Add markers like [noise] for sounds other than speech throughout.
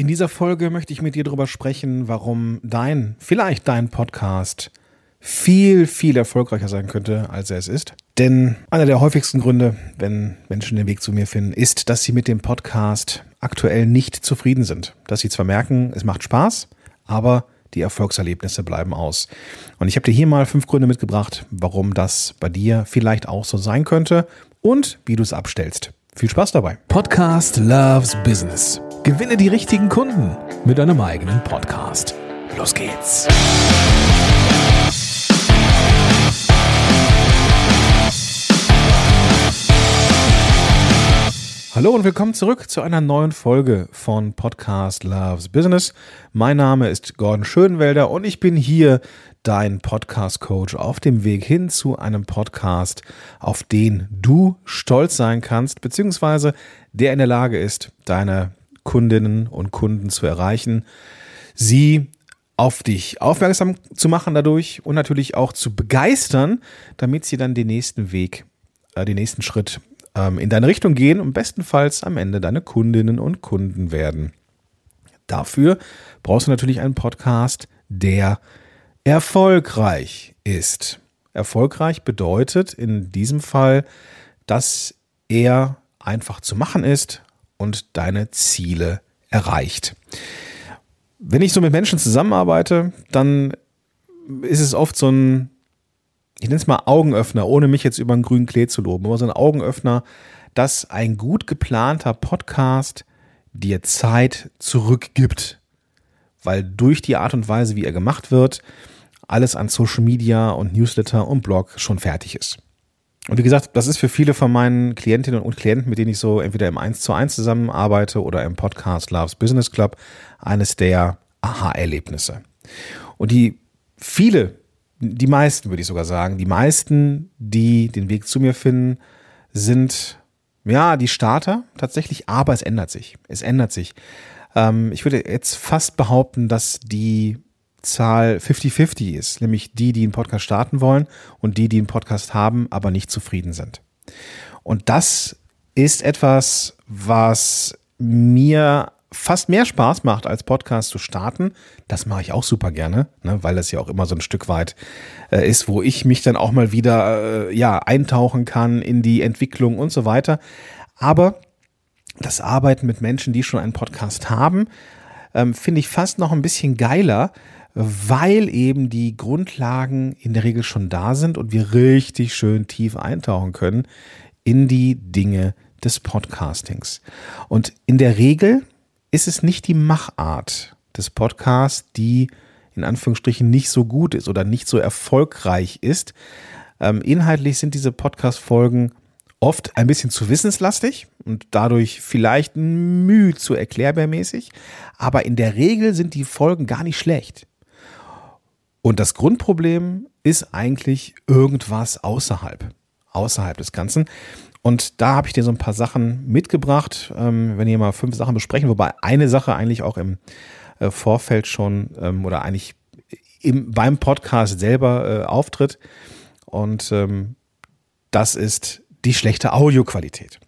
In dieser Folge möchte ich mit dir darüber sprechen, warum dein, vielleicht dein Podcast viel, viel erfolgreicher sein könnte, als er es ist. Denn einer der häufigsten Gründe, wenn Menschen den Weg zu mir finden, ist, dass sie mit dem Podcast aktuell nicht zufrieden sind. Dass sie zwar merken, es macht Spaß, aber die Erfolgserlebnisse bleiben aus. Und ich habe dir hier mal fünf Gründe mitgebracht, warum das bei dir vielleicht auch so sein könnte und wie du es abstellst. Viel Spaß dabei. Podcast Loves Business. Gewinne die richtigen Kunden mit deinem eigenen Podcast. Los geht's. Hallo und willkommen zurück zu einer neuen Folge von Podcast Loves Business. Mein Name ist Gordon Schönwelder und ich bin hier dein Podcast-Coach auf dem Weg hin zu einem Podcast, auf den du stolz sein kannst, beziehungsweise der in der Lage ist, deine Kundinnen und Kunden zu erreichen, sie auf dich aufmerksam zu machen dadurch und natürlich auch zu begeistern, damit sie dann den nächsten Weg, äh, den nächsten Schritt ähm, in deine Richtung gehen und bestenfalls am Ende deine Kundinnen und Kunden werden. Dafür brauchst du natürlich einen Podcast, der erfolgreich ist. Erfolgreich bedeutet in diesem Fall, dass er einfach zu machen ist und deine Ziele erreicht. Wenn ich so mit Menschen zusammenarbeite, dann ist es oft so ein ich nenne es mal Augenöffner, ohne mich jetzt über einen grünen Klee zu loben, aber so ein Augenöffner, dass ein gut geplanter Podcast dir Zeit zurückgibt. Weil durch die Art und Weise, wie er gemacht wird, alles an Social Media und Newsletter und Blog schon fertig ist. Und wie gesagt, das ist für viele von meinen Klientinnen und Klienten, mit denen ich so entweder im 1 zu 1 zusammenarbeite oder im Podcast Loves Business Club, eines der Aha-Erlebnisse. Und die viele die meisten würde ich sogar sagen, die meisten, die den Weg zu mir finden, sind ja die Starter tatsächlich, aber es ändert sich. Es ändert sich. Ähm, ich würde jetzt fast behaupten, dass die Zahl 50-50 ist, nämlich die, die einen Podcast starten wollen und die, die einen Podcast haben, aber nicht zufrieden sind. Und das ist etwas, was mir fast mehr Spaß macht, als Podcast zu starten. Das mache ich auch super gerne, ne, weil das ja auch immer so ein Stück weit äh, ist, wo ich mich dann auch mal wieder äh, ja eintauchen kann in die Entwicklung und so weiter. Aber das Arbeiten mit Menschen, die schon einen Podcast haben, ähm, finde ich fast noch ein bisschen geiler, weil eben die Grundlagen in der Regel schon da sind und wir richtig schön tief eintauchen können in die Dinge des Podcastings. Und in der Regel ist es nicht die Machart des Podcasts, die in Anführungsstrichen nicht so gut ist oder nicht so erfolgreich ist. Ähm, inhaltlich sind diese Podcast-Folgen oft ein bisschen zu wissenslastig und dadurch vielleicht müh zu erklärbärmäßig, aber in der Regel sind die Folgen gar nicht schlecht. Und das Grundproblem ist eigentlich irgendwas außerhalb, außerhalb des Ganzen. Und da habe ich dir so ein paar Sachen mitgebracht, ähm, wenn ihr mal fünf Sachen besprechen, wobei eine Sache eigentlich auch im äh, Vorfeld schon ähm, oder eigentlich im, beim Podcast selber äh, auftritt. Und ähm, das ist die schlechte Audioqualität.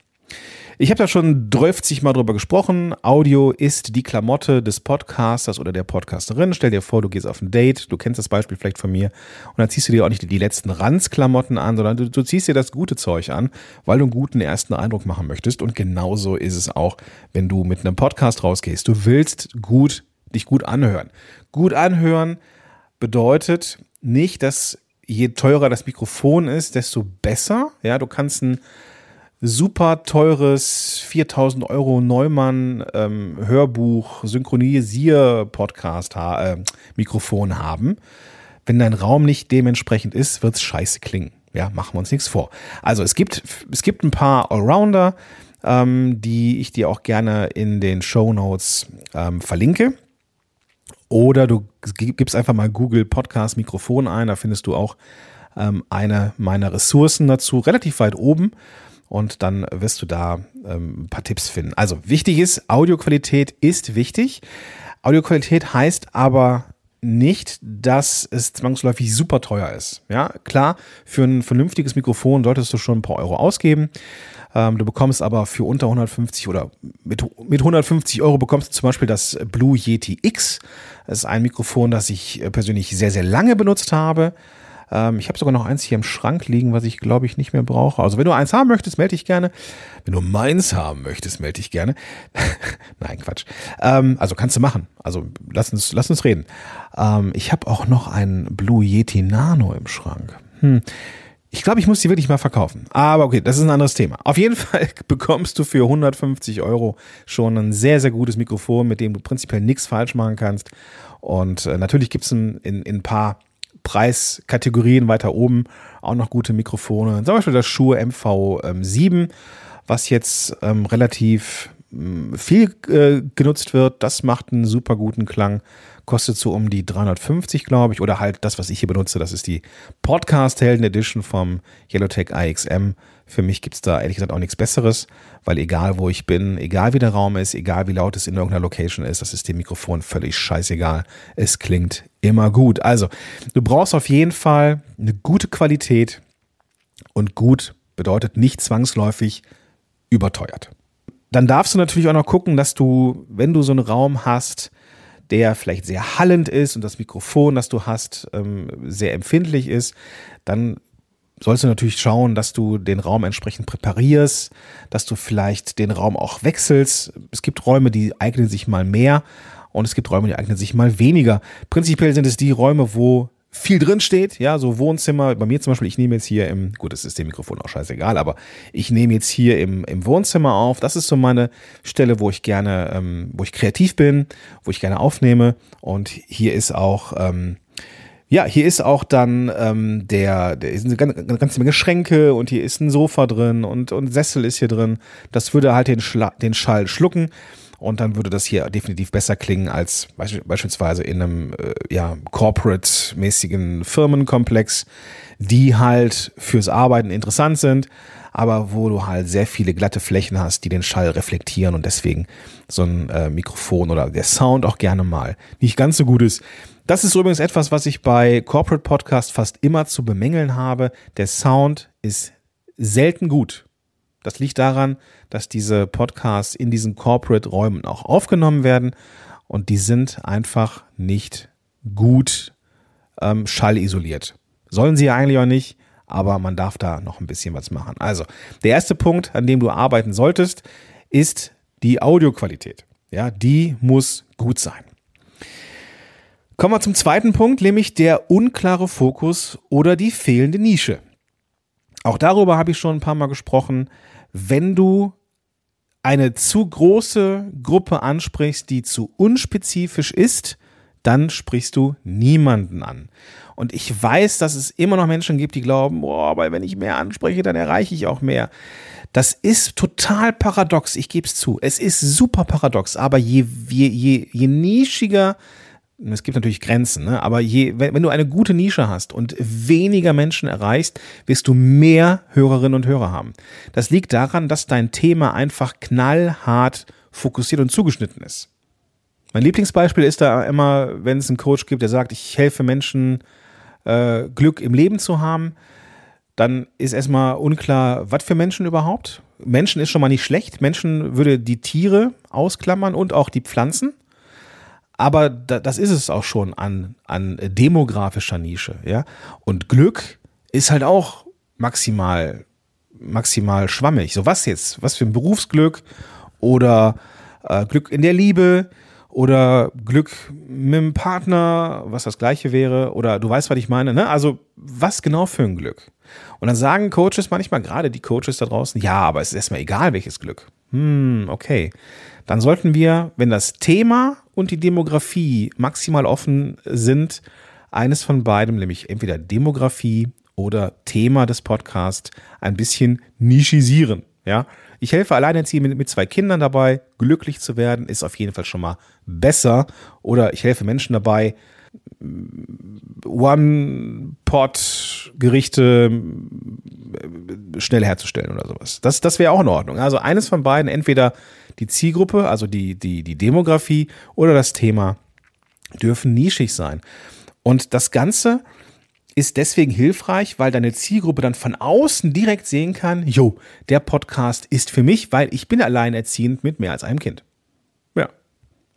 Ich habe da schon 30 Mal drüber gesprochen. Audio ist die Klamotte des Podcasters oder der Podcasterin. Stell dir vor, du gehst auf ein Date, du kennst das Beispiel vielleicht von mir, und dann ziehst du dir auch nicht die letzten Ranzklamotten an, sondern du, du ziehst dir das gute Zeug an, weil du einen guten ersten Eindruck machen möchtest. Und genauso ist es auch, wenn du mit einem Podcast rausgehst. Du willst gut, dich gut anhören. Gut anhören bedeutet nicht, dass je teurer das Mikrofon ist, desto besser. Ja, du kannst ein super teures 4000 Euro Neumann ähm, Hörbuch Synchronisier Podcast äh, Mikrofon haben. Wenn dein Raum nicht dementsprechend ist, wird's scheiße klingen. Ja, machen wir uns nichts vor. Also es gibt, es gibt ein paar Allrounder, ähm, die ich dir auch gerne in den Show Notes ähm, verlinke. Oder du gibst einfach mal Google Podcast Mikrofon ein, da findest du auch ähm, eine meiner Ressourcen dazu, relativ weit oben und dann wirst du da ähm, ein paar Tipps finden. Also wichtig ist, Audioqualität ist wichtig. Audioqualität heißt aber nicht, dass es zwangsläufig super teuer ist. Ja, klar, für ein vernünftiges Mikrofon solltest du schon ein paar Euro ausgeben. Ähm, du bekommst aber für unter 150 oder mit, mit 150 Euro bekommst du zum Beispiel das Blue Yeti X. Das ist ein Mikrofon, das ich äh, persönlich sehr, sehr lange benutzt habe. Ähm, ich habe sogar noch eins hier im Schrank liegen, was ich glaube ich nicht mehr brauche. Also wenn du eins haben möchtest, melde dich gerne. Wenn du meins haben möchtest, melde dich gerne. [laughs] Nein, Quatsch. Ähm, also kannst du machen. Also lass uns, lass uns reden. Ähm, ich habe auch noch ein Blue Yeti Nano im Schrank. Hm. Ich glaube, ich muss die wirklich mal verkaufen. Aber okay, das ist ein anderes Thema. Auf jeden [laughs] Fall bekommst du für 150 Euro schon ein sehr, sehr gutes Mikrofon, mit dem du prinzipiell nichts falsch machen kannst. Und äh, natürlich gibt es in, in, in ein paar Preiskategorien weiter oben auch noch gute Mikrofone. Zum Beispiel das Shure MV7, was jetzt ähm, relativ ähm, viel äh, genutzt wird. Das macht einen super guten Klang. Kostet so um die 350, glaube ich. Oder halt das, was ich hier benutze, das ist die Podcast Helden Edition vom Yellowtech IXM. Für mich gibt es da ehrlich gesagt auch nichts Besseres, weil egal wo ich bin, egal wie der Raum ist, egal wie laut es in irgendeiner Location ist, das ist dem Mikrofon völlig scheißegal. Es klingt immer gut. Also, du brauchst auf jeden Fall eine gute Qualität und gut bedeutet nicht zwangsläufig überteuert. Dann darfst du natürlich auch noch gucken, dass du, wenn du so einen Raum hast, der vielleicht sehr hallend ist und das Mikrofon, das du hast, ähm, sehr empfindlich ist, dann sollst du natürlich schauen, dass du den Raum entsprechend präparierst, dass du vielleicht den Raum auch wechselst. Es gibt Räume, die eignen sich mal mehr und es gibt Räume, die eignen sich mal weniger. Prinzipiell sind es die Räume, wo viel drin steht, ja, so Wohnzimmer. Bei mir zum Beispiel, ich nehme jetzt hier im, gut, das ist dem Mikrofon auch scheißegal, aber ich nehme jetzt hier im, im Wohnzimmer auf. Das ist so meine Stelle, wo ich gerne, ähm, wo ich kreativ bin, wo ich gerne aufnehme. Und hier ist auch, ähm, ja, hier ist auch dann ähm, der, der ist eine ganze, Menge Schränke und hier ist ein Sofa drin und, und Sessel ist hier drin. Das würde halt den, Schla den Schall schlucken und dann würde das hier definitiv besser klingen als beispielsweise in einem äh, ja, corporate-mäßigen Firmenkomplex, die halt fürs Arbeiten interessant sind, aber wo du halt sehr viele glatte Flächen hast, die den Schall reflektieren und deswegen so ein äh, Mikrofon oder der Sound auch gerne mal nicht ganz so gut ist. Das ist übrigens etwas, was ich bei Corporate Podcast fast immer zu bemängeln habe. Der Sound ist selten gut. Das liegt daran, dass diese Podcasts in diesen Corporate-Räumen auch aufgenommen werden und die sind einfach nicht gut ähm, schallisoliert. Sollen sie ja eigentlich auch nicht, aber man darf da noch ein bisschen was machen. Also, der erste Punkt, an dem du arbeiten solltest, ist die Audioqualität. Ja, die muss gut sein. Kommen wir zum zweiten Punkt, nämlich der unklare Fokus oder die fehlende Nische. Auch darüber habe ich schon ein paar Mal gesprochen. Wenn du eine zu große Gruppe ansprichst, die zu unspezifisch ist, dann sprichst du niemanden an. Und ich weiß, dass es immer noch Menschen gibt, die glauben, boah, aber wenn ich mehr anspreche, dann erreiche ich auch mehr. Das ist total paradox, ich gebe es zu. Es ist super paradox, aber je, je, je, je nischiger es gibt natürlich Grenzen, ne? aber je, wenn, wenn, du eine gute Nische hast und weniger Menschen erreichst, wirst du mehr Hörerinnen und Hörer haben. Das liegt daran, dass dein Thema einfach knallhart fokussiert und zugeschnitten ist. Mein Lieblingsbeispiel ist da immer, wenn es einen Coach gibt, der sagt, ich helfe Menschen, äh, Glück im Leben zu haben, dann ist erstmal unklar, was für Menschen überhaupt. Menschen ist schon mal nicht schlecht. Menschen würde die Tiere ausklammern und auch die Pflanzen aber da, das ist es auch schon an, an demografischer Nische, ja. Und Glück ist halt auch maximal, maximal schwammig. So was jetzt? Was für ein Berufsglück oder äh, Glück in der Liebe oder Glück mit dem Partner, was das gleiche wäre, oder du weißt, was ich meine, ne? Also, was genau für ein Glück? Und dann sagen Coaches manchmal, gerade die Coaches da draußen, ja, aber es ist erstmal egal, welches Glück. Hm, okay dann sollten wir, wenn das Thema und die Demografie maximal offen sind, eines von beidem, nämlich entweder Demografie oder Thema des Podcasts, ein bisschen nischisieren. Ja, ich helfe alleinerziehend mit, mit zwei Kindern dabei, glücklich zu werden, ist auf jeden Fall schon mal besser. Oder ich helfe Menschen dabei, One-Pot-Gerichte schnell herzustellen oder sowas. Das, das wäre auch in Ordnung. Also eines von beiden, entweder die Zielgruppe, also die, die, die Demografie oder das Thema dürfen nischig sein. Und das Ganze ist deswegen hilfreich, weil deine Zielgruppe dann von außen direkt sehen kann, jo, der Podcast ist für mich, weil ich bin alleinerziehend mit mehr als einem Kind. Ja.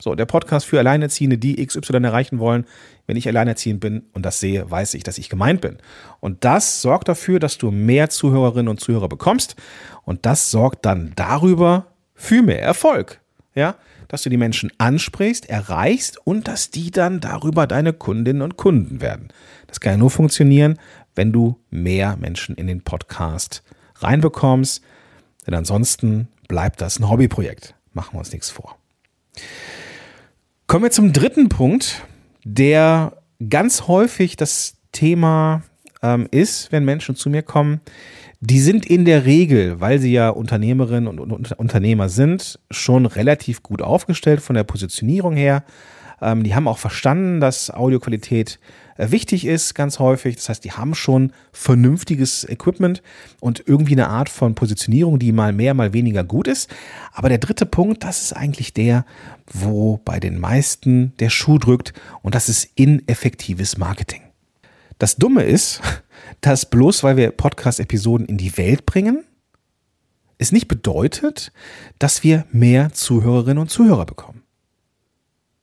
So, der Podcast für Alleinerziehende, die XY erreichen wollen. Wenn ich alleinerziehend bin und das sehe, weiß ich, dass ich gemeint bin. Und das sorgt dafür, dass du mehr Zuhörerinnen und Zuhörer bekommst. Und das sorgt dann darüber für mehr Erfolg. Ja, dass du die Menschen ansprichst, erreichst und dass die dann darüber deine Kundinnen und Kunden werden. Das kann ja nur funktionieren, wenn du mehr Menschen in den Podcast reinbekommst. Denn ansonsten bleibt das ein Hobbyprojekt. Machen wir uns nichts vor. Kommen wir zum dritten Punkt, der ganz häufig das Thema ähm, ist, wenn Menschen zu mir kommen. Die sind in der Regel, weil sie ja Unternehmerinnen und, Unternehmer sind, schon relativ gut aufgestellt von der Positionierung her. Ähm, die haben auch verstanden, dass Audioqualität äh, wichtig ist, ganz häufig. Das heißt, die haben schon vernünftiges Equipment und irgendwie eine Art von Positionierung, die mal mehr, mal weniger gut ist. Aber der dritte Punkt, das ist eigentlich der, wo bei den meisten der Schuh drückt und das ist ineffektives Marketing. Das Dumme ist, [laughs] dass bloß weil wir Podcast-Episoden in die Welt bringen, es nicht bedeutet, dass wir mehr Zuhörerinnen und Zuhörer bekommen.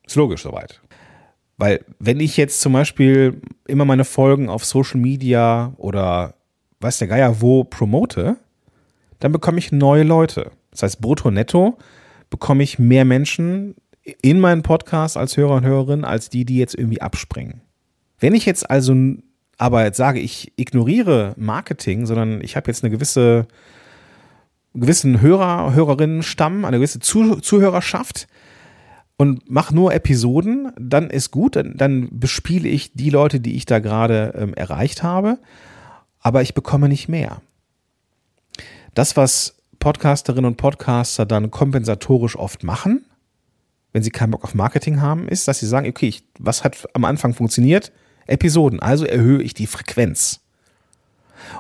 Ist logisch soweit. Weil wenn ich jetzt zum Beispiel immer meine Folgen auf Social Media oder weiß der Geier wo promote, dann bekomme ich neue Leute. Das heißt, brutto netto bekomme ich mehr Menschen in meinen Podcast als Hörer und Hörerin, als die, die jetzt irgendwie abspringen. Wenn ich jetzt also aber jetzt sage, ich ignoriere Marketing, sondern ich habe jetzt eine gewisse gewissen Hörer, Hörerinnenstamm, eine gewisse Zuhörerschaft und mache nur Episoden, dann ist gut, dann, dann bespiele ich die Leute, die ich da gerade ähm, erreicht habe, aber ich bekomme nicht mehr. Das, was Podcasterinnen und Podcaster dann kompensatorisch oft machen, wenn sie keinen Bock auf Marketing haben, ist, dass sie sagen, okay, ich, was hat am Anfang funktioniert? Episoden, also erhöhe ich die Frequenz.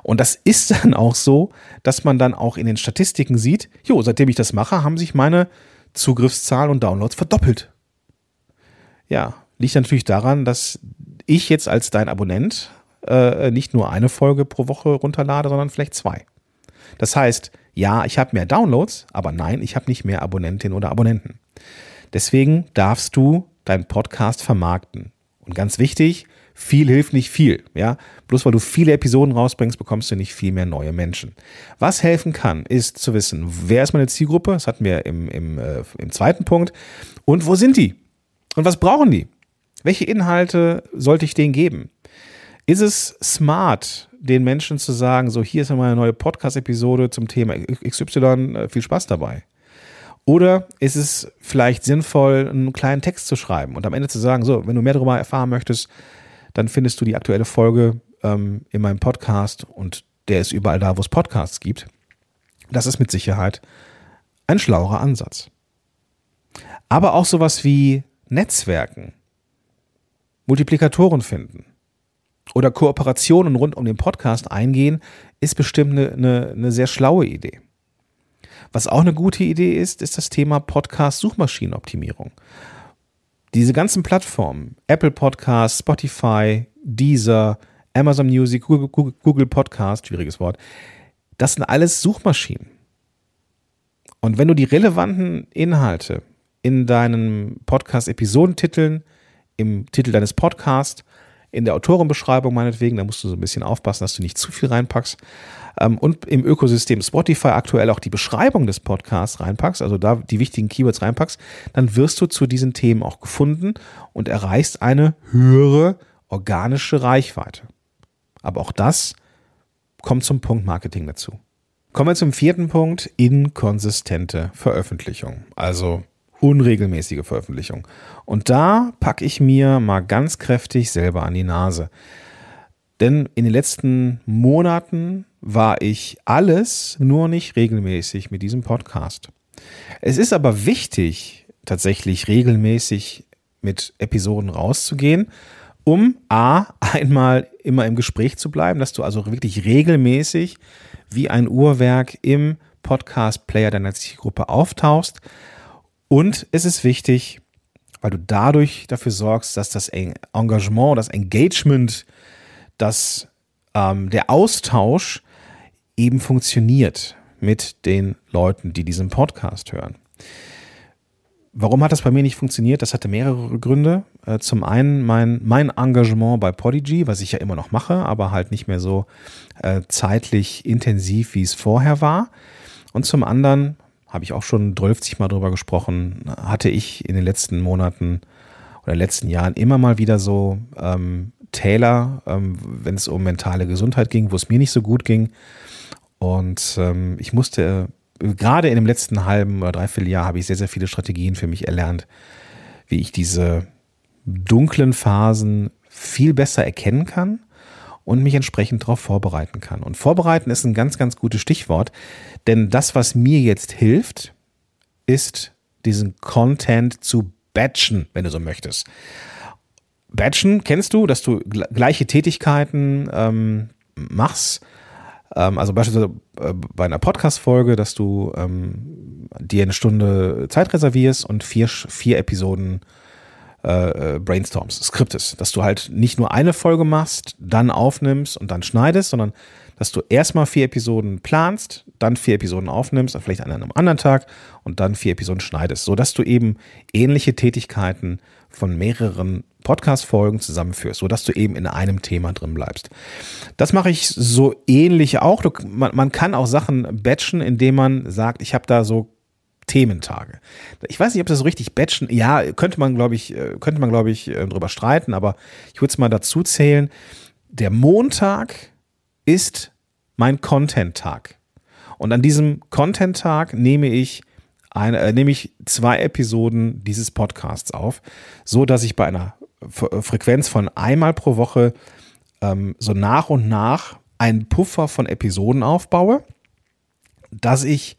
Und das ist dann auch so, dass man dann auch in den Statistiken sieht, jo, seitdem ich das mache, haben sich meine Zugriffszahlen und Downloads verdoppelt. Ja, liegt natürlich daran, dass ich jetzt als dein Abonnent äh, nicht nur eine Folge pro Woche runterlade, sondern vielleicht zwei. Das heißt, ja, ich habe mehr Downloads, aber nein, ich habe nicht mehr Abonnentinnen oder Abonnenten. Deswegen darfst du deinen Podcast vermarkten. Und ganz wichtig, viel hilft nicht viel. Ja, bloß weil du viele Episoden rausbringst, bekommst du nicht viel mehr neue Menschen. Was helfen kann, ist zu wissen, wer ist meine Zielgruppe? Das hatten wir im, im, äh, im zweiten Punkt. Und wo sind die? Und was brauchen die? Welche Inhalte sollte ich denen geben? Ist es smart, den Menschen zu sagen, so hier ist mal eine neue Podcast-Episode zum Thema XY, äh, viel Spaß dabei? Oder ist es vielleicht sinnvoll, einen kleinen Text zu schreiben und am Ende zu sagen, so, wenn du mehr darüber erfahren möchtest, dann findest du die aktuelle Folge ähm, in meinem Podcast und der ist überall da, wo es Podcasts gibt. Das ist mit Sicherheit ein schlauer Ansatz. Aber auch sowas wie Netzwerken, Multiplikatoren finden oder Kooperationen rund um den Podcast eingehen, ist bestimmt eine, eine, eine sehr schlaue Idee. Was auch eine gute Idee ist, ist das Thema Podcast-Suchmaschinenoptimierung. Diese ganzen Plattformen, Apple Podcast, Spotify, Deezer, Amazon Music, Google, Google, Google Podcast, schwieriges Wort, das sind alles Suchmaschinen. Und wenn du die relevanten Inhalte in deinen Podcast-Episodentiteln, im Titel deines Podcasts, in der Autorenbeschreibung meinetwegen, da musst du so ein bisschen aufpassen, dass du nicht zu viel reinpackst, ähm, und im Ökosystem Spotify aktuell auch die Beschreibung des Podcasts reinpackst, also da die wichtigen Keywords reinpackst, dann wirst du zu diesen Themen auch gefunden und erreichst eine höhere organische Reichweite. Aber auch das kommt zum Punkt Marketing dazu. Kommen wir zum vierten Punkt, inkonsistente Veröffentlichung. Also unregelmäßige Veröffentlichung. Und da packe ich mir mal ganz kräftig selber an die Nase. Denn in den letzten Monaten war ich alles nur nicht regelmäßig mit diesem Podcast. Es ist aber wichtig, tatsächlich regelmäßig mit Episoden rauszugehen, um A, einmal immer im Gespräch zu bleiben, dass du also wirklich regelmäßig wie ein Uhrwerk im Podcast-Player deiner Zielgruppe auftauchst. Und es ist wichtig, weil du dadurch dafür sorgst, dass das Engagement, das Engagement dass ähm, der Austausch eben funktioniert mit den Leuten, die diesen Podcast hören. Warum hat das bei mir nicht funktioniert? Das hatte mehrere Gründe. Äh, zum einen mein, mein Engagement bei Podigy, was ich ja immer noch mache, aber halt nicht mehr so äh, zeitlich intensiv, wie es vorher war. Und zum anderen, habe ich auch schon 12 Mal drüber gesprochen, hatte ich in den letzten Monaten oder letzten Jahren immer mal wieder so ähm, Täler, ähm, wenn es um mentale Gesundheit ging, wo es mir nicht so gut ging. Und ähm, ich musste gerade in dem letzten halben oder dreiviertel Jahr habe ich sehr, sehr viele Strategien für mich erlernt, wie ich diese dunklen Phasen viel besser erkennen kann und mich entsprechend darauf vorbereiten kann. Und vorbereiten ist ein ganz, ganz gutes Stichwort, denn das, was mir jetzt hilft, ist diesen Content zu batchen, wenn du so möchtest. Batchen kennst du, dass du gleiche Tätigkeiten ähm, machst, ähm, also beispielsweise äh, bei einer Podcast-Folge, dass du ähm, dir eine Stunde Zeit reservierst und vier, vier Episoden äh, äh, brainstorms, Skriptes, dass du halt nicht nur eine Folge machst, dann aufnimmst und dann schneidest, sondern dass du erstmal vier Episoden planst, dann vier Episoden aufnimmst, vielleicht an einem anderen Tag und dann vier Episoden schneidest, sodass du eben ähnliche Tätigkeiten von mehreren Podcast-Folgen zusammenführst, sodass du eben in einem Thema drin bleibst. Das mache ich so ähnlich auch. Du, man, man, kann auch Sachen batchen, indem man sagt, ich habe da so Thementage. Ich weiß nicht, ob das so richtig batchen, ja, könnte man, glaube ich, äh, könnte man, glaube ich, äh, drüber streiten, aber ich würde es mal dazu zählen. Der Montag ist mein Content-Tag. Und an diesem Content-Tag nehme ich eine, äh, nehme ich zwei Episoden dieses Podcasts auf, so dass ich bei einer Frequenz von einmal pro Woche ähm, so nach und nach einen Puffer von Episoden aufbaue, dass ich,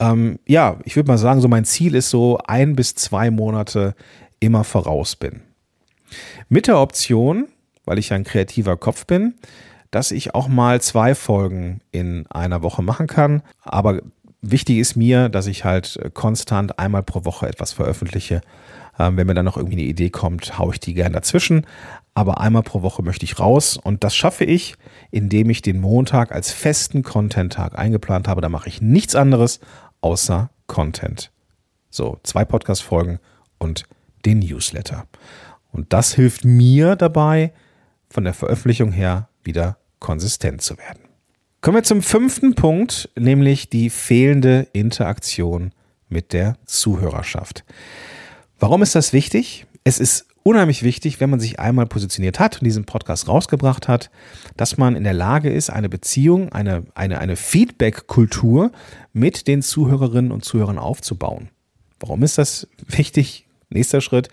ähm, ja, ich würde mal sagen, so mein Ziel ist so ein bis zwei Monate immer voraus bin. Mit der Option, weil ich ein kreativer Kopf bin, dass ich auch mal zwei Folgen in einer Woche machen kann. Aber wichtig ist mir, dass ich halt konstant einmal pro Woche etwas veröffentliche ähm, wenn mir dann noch irgendwie eine Idee kommt, haue ich die gerne dazwischen. Aber einmal pro Woche möchte ich raus und das schaffe ich, indem ich den Montag als festen Content-Tag eingeplant habe. Da mache ich nichts anderes außer Content. So, zwei Podcast-Folgen und den Newsletter. Und das hilft mir dabei, von der Veröffentlichung her wieder konsistent zu werden. Kommen wir zum fünften Punkt, nämlich die fehlende Interaktion mit der Zuhörerschaft. Warum ist das wichtig? Es ist unheimlich wichtig, wenn man sich einmal positioniert hat und diesen Podcast rausgebracht hat, dass man in der Lage ist, eine Beziehung, eine, eine, eine Feedback-Kultur mit den Zuhörerinnen und Zuhörern aufzubauen. Warum ist das wichtig? Nächster Schritt.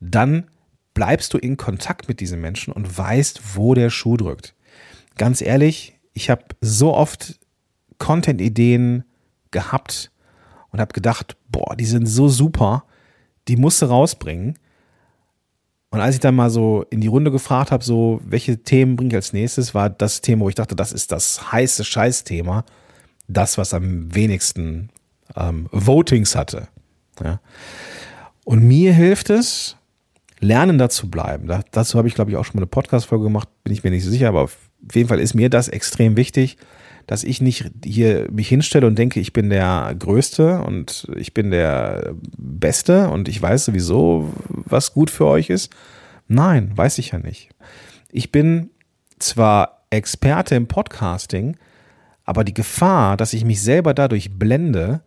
Dann bleibst du in Kontakt mit diesen Menschen und weißt, wo der Schuh drückt. Ganz ehrlich, ich habe so oft Content-Ideen gehabt und habe gedacht, boah, die sind so super die musste rausbringen. Und als ich dann mal so in die Runde gefragt habe, so, welche Themen bringe ich als nächstes, war das Thema, wo ich dachte, das ist das heiße Scheißthema. Das, was am wenigsten ähm, Votings hatte. Ja. Und mir hilft es, lernender zu bleiben. Da, dazu habe ich, glaube ich, auch schon mal eine Podcast-Folge gemacht, bin ich mir nicht so sicher, aber auf jeden Fall ist mir das extrem wichtig, dass ich nicht hier mich hinstelle und denke, ich bin der Größte und ich bin der Beste und ich weiß sowieso, was gut für euch ist. Nein, weiß ich ja nicht. Ich bin zwar Experte im Podcasting, aber die Gefahr, dass ich mich selber dadurch blende,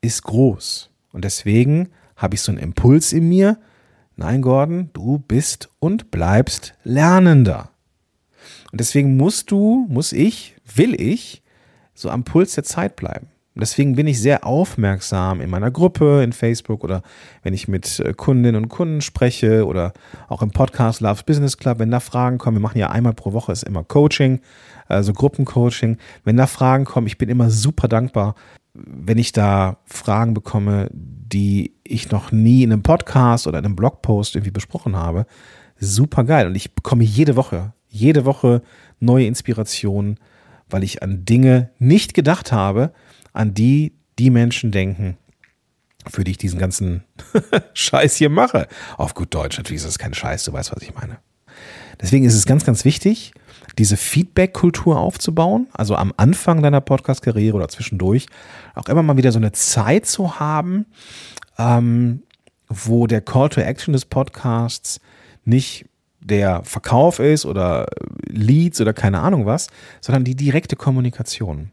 ist groß. Und deswegen habe ich so einen Impuls in mir. Nein, Gordon, du bist und bleibst Lernender. Und deswegen musst du, muss ich, will ich so am Puls der Zeit bleiben. Und deswegen bin ich sehr aufmerksam in meiner Gruppe, in Facebook oder wenn ich mit äh, Kundinnen und Kunden spreche oder auch im Podcast Loves Business Club, wenn da Fragen kommen, wir machen ja einmal pro Woche ist immer Coaching, also Gruppencoaching. Wenn da Fragen kommen, ich bin immer super dankbar, wenn ich da Fragen bekomme, die ich noch nie in einem Podcast oder in einem Blogpost irgendwie besprochen habe. Super geil. Und ich bekomme jede Woche, jede Woche neue Inspirationen weil ich an Dinge nicht gedacht habe, an die die Menschen denken, für die ich diesen ganzen [laughs] Scheiß hier mache. Auf gut Deutsch, natürlich ist das kein Scheiß, du weißt, was ich meine. Deswegen ist es ganz, ganz wichtig, diese Feedback-Kultur aufzubauen, also am Anfang deiner Podcast-Karriere oder zwischendurch, auch immer mal wieder so eine Zeit zu haben, ähm, wo der Call to Action des Podcasts nicht der Verkauf ist oder Leads oder keine Ahnung was, sondern die direkte Kommunikation.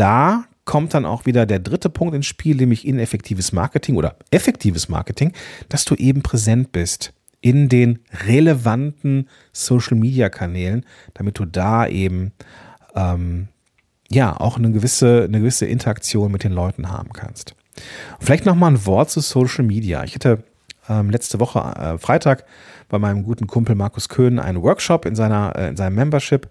Und da kommt dann auch wieder der dritte Punkt ins Spiel, nämlich ineffektives Marketing oder effektives Marketing, dass du eben präsent bist in den relevanten Social-Media-Kanälen, damit du da eben ähm, ja auch eine gewisse, eine gewisse Interaktion mit den Leuten haben kannst. Vielleicht noch mal ein Wort zu Social Media. Ich hatte ähm, letzte Woche äh, Freitag bei meinem guten Kumpel Markus Köhn einen Workshop in seiner äh, in seinem Membership.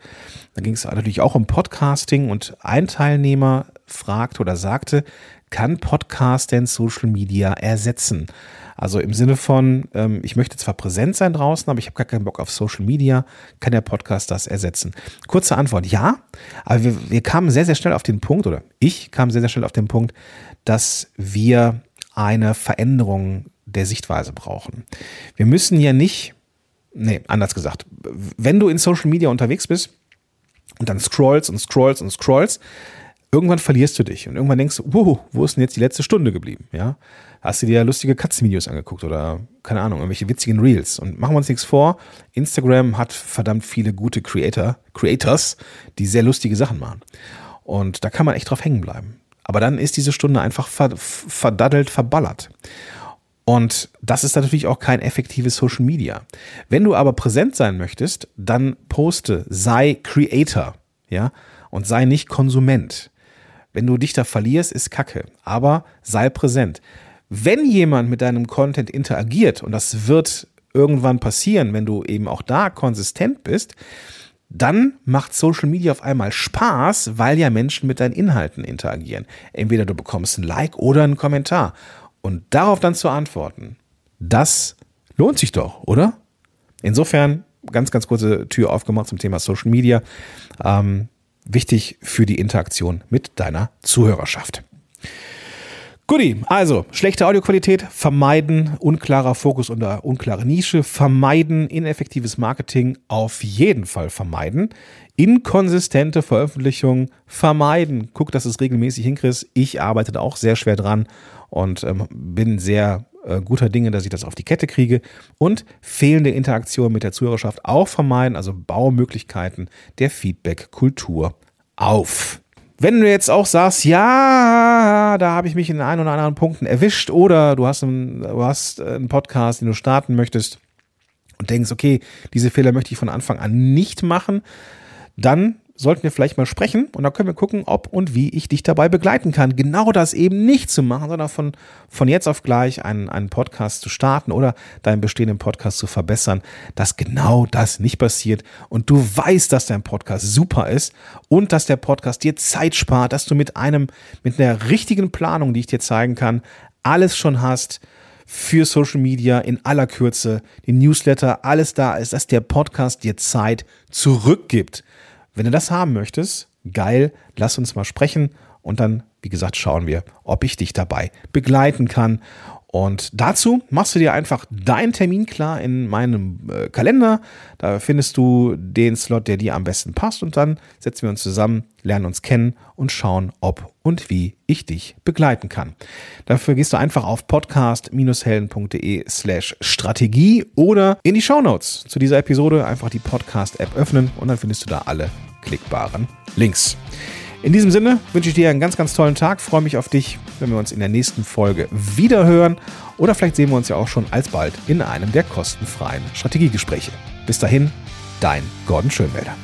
Da ging es natürlich auch um Podcasting und ein Teilnehmer fragte oder sagte, kann Podcast denn Social Media ersetzen? Also im Sinne von, ähm, ich möchte zwar präsent sein draußen, aber ich habe gar keinen Bock auf Social Media. Kann der Podcast das ersetzen? Kurze Antwort, ja. Aber wir, wir kamen sehr, sehr schnell auf den Punkt, oder ich kam sehr, sehr schnell auf den Punkt, dass wir eine Veränderung der Sichtweise brauchen. Wir müssen ja nicht, nee, anders gesagt, wenn du in Social Media unterwegs bist und dann scrollst und scrollst und scrollst, irgendwann verlierst du dich und irgendwann denkst du, wo ist denn jetzt die letzte Stunde geblieben? Ja, hast du dir lustige Katzenvideos angeguckt oder keine Ahnung, irgendwelche witzigen Reels. Und machen wir uns nichts vor, Instagram hat verdammt viele gute Creator, Creators, die sehr lustige Sachen machen. Und da kann man echt drauf hängen bleiben. Aber dann ist diese Stunde einfach verdaddelt, verballert. Und das ist natürlich auch kein effektives Social Media. Wenn du aber präsent sein möchtest, dann poste, sei Creator, ja, und sei nicht Konsument. Wenn du dich da verlierst, ist Kacke, aber sei präsent. Wenn jemand mit deinem Content interagiert, und das wird irgendwann passieren, wenn du eben auch da konsistent bist, dann macht Social Media auf einmal Spaß, weil ja Menschen mit deinen Inhalten interagieren. Entweder du bekommst ein Like oder einen Kommentar. Und darauf dann zu antworten, das lohnt sich doch, oder? Insofern, ganz, ganz kurze Tür aufgemacht zum Thema Social Media. Ähm, wichtig für die Interaktion mit deiner Zuhörerschaft. Guti, also schlechte Audioqualität, vermeiden, unklarer Fokus oder unklare Nische, vermeiden, ineffektives Marketing auf jeden Fall vermeiden, inkonsistente Veröffentlichungen vermeiden. Guck, dass du es regelmäßig hinkriegst. Ich arbeite da auch sehr schwer dran und ähm, bin sehr äh, guter Dinge, dass ich das auf die Kette kriege. Und fehlende Interaktion mit der Zuhörerschaft auch vermeiden, also Baumöglichkeiten der Feedback-Kultur auf. Wenn du jetzt auch sagst, ja, da habe ich mich in ein oder anderen Punkten erwischt oder du hast, einen, du hast einen Podcast, den du starten möchtest und denkst, okay, diese Fehler möchte ich von Anfang an nicht machen, dann sollten wir vielleicht mal sprechen und dann können wir gucken, ob und wie ich dich dabei begleiten kann, genau das eben nicht zu machen, sondern von, von jetzt auf gleich einen, einen Podcast zu starten oder deinen bestehenden Podcast zu verbessern, dass genau das nicht passiert und du weißt, dass dein Podcast super ist und dass der Podcast dir Zeit spart, dass du mit einem, mit einer richtigen Planung, die ich dir zeigen kann, alles schon hast, für Social Media in aller Kürze, die Newsletter, alles da ist, dass der Podcast dir Zeit zurückgibt. Wenn du das haben möchtest, geil, lass uns mal sprechen und dann, wie gesagt, schauen wir, ob ich dich dabei begleiten kann. Und dazu machst du dir einfach deinen Termin klar in meinem äh, Kalender. Da findest du den Slot, der dir am besten passt. Und dann setzen wir uns zusammen, lernen uns kennen und schauen, ob und wie ich dich begleiten kann. Dafür gehst du einfach auf podcast-helden.de slash Strategie oder in die Shownotes zu dieser Episode einfach die Podcast-App öffnen und dann findest du da alle klickbaren Links. In diesem Sinne wünsche ich dir einen ganz, ganz tollen Tag. Freue mich auf dich, wenn wir uns in der nächsten Folge wieder hören. Oder vielleicht sehen wir uns ja auch schon alsbald in einem der kostenfreien Strategiegespräche. Bis dahin, dein Gordon Schönwälder.